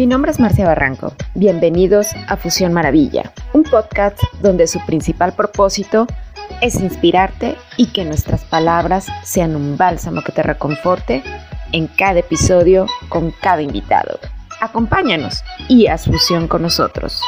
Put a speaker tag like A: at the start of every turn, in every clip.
A: Mi nombre es Marcia Barranco. Bienvenidos a Fusión Maravilla, un podcast donde su principal propósito es inspirarte y que nuestras palabras sean un bálsamo que te reconforte en cada episodio con cada invitado. Acompáñanos y haz fusión con nosotros.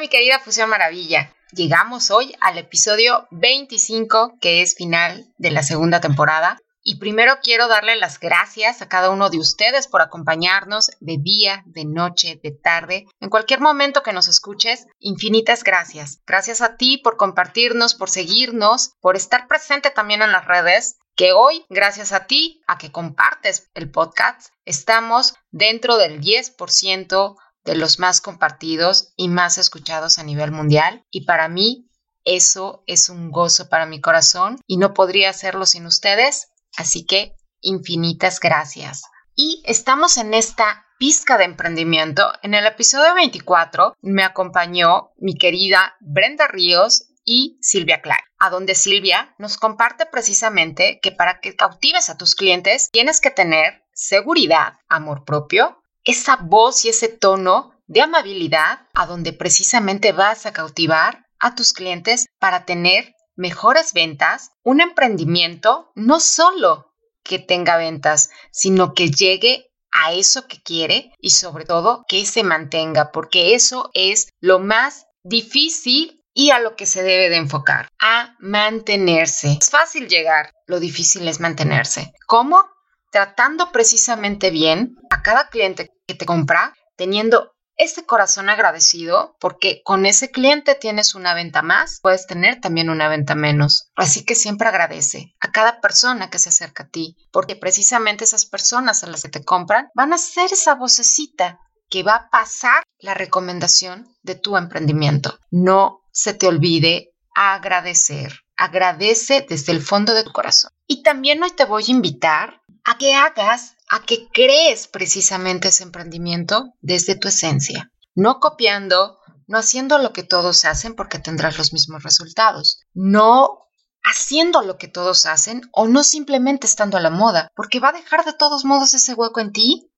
A: Mi querida Fusión Maravilla. Llegamos hoy al episodio 25 que es final de la segunda temporada. Y primero quiero darle las gracias a cada uno de ustedes por acompañarnos de día, de noche, de tarde, en cualquier momento que nos escuches. Infinitas gracias. Gracias a ti por compartirnos, por seguirnos, por estar presente también en las redes que hoy, gracias a ti, a que compartes el podcast, estamos dentro del 10% de los más compartidos y más escuchados a nivel mundial. Y para mí, eso es un gozo para mi corazón y no podría hacerlo sin ustedes. Así que infinitas gracias. Y estamos en esta pizca de emprendimiento. En el episodio 24 me acompañó mi querida Brenda Ríos y Silvia Clark, a donde Silvia nos comparte precisamente que para que cautives a tus clientes tienes que tener seguridad, amor propio, esa voz y ese tono de amabilidad a donde precisamente vas a cautivar a tus clientes para tener mejores ventas, un emprendimiento no solo que tenga ventas, sino que llegue a eso que quiere y sobre todo que se mantenga, porque eso es lo más difícil y a lo que se debe de enfocar, a mantenerse. Es fácil llegar, lo difícil es mantenerse. ¿Cómo? Tratando precisamente bien a cada cliente te compra, teniendo ese corazón agradecido porque con ese cliente tienes una venta más, puedes tener también una venta menos. Así que siempre agradece a cada persona que se acerca a ti, porque precisamente esas personas a las que te compran van a ser esa vocecita que va a pasar la recomendación de tu emprendimiento. No se te olvide agradecer. Agradece desde el fondo de tu corazón. Y también hoy te voy a invitar a que hagas, a que crees precisamente ese emprendimiento desde tu esencia, no copiando, no haciendo lo que todos hacen porque tendrás los mismos resultados, no haciendo lo que todos hacen o no simplemente estando a la moda, porque va a dejar de todos modos ese hueco en ti,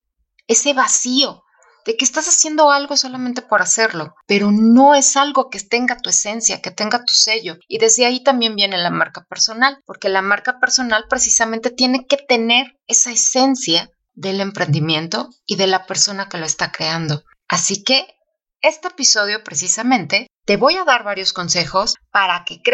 A: ese vacío, de que estás haciendo algo solamente por hacerlo, pero no es algo que tenga tu esencia, que tenga tu sello. Y desde ahí también viene la marca personal, porque la marca personal precisamente tiene que tener esa esencia del emprendimiento y de la persona que lo está creando. Así que este episodio precisamente te voy a dar varios consejos para que crees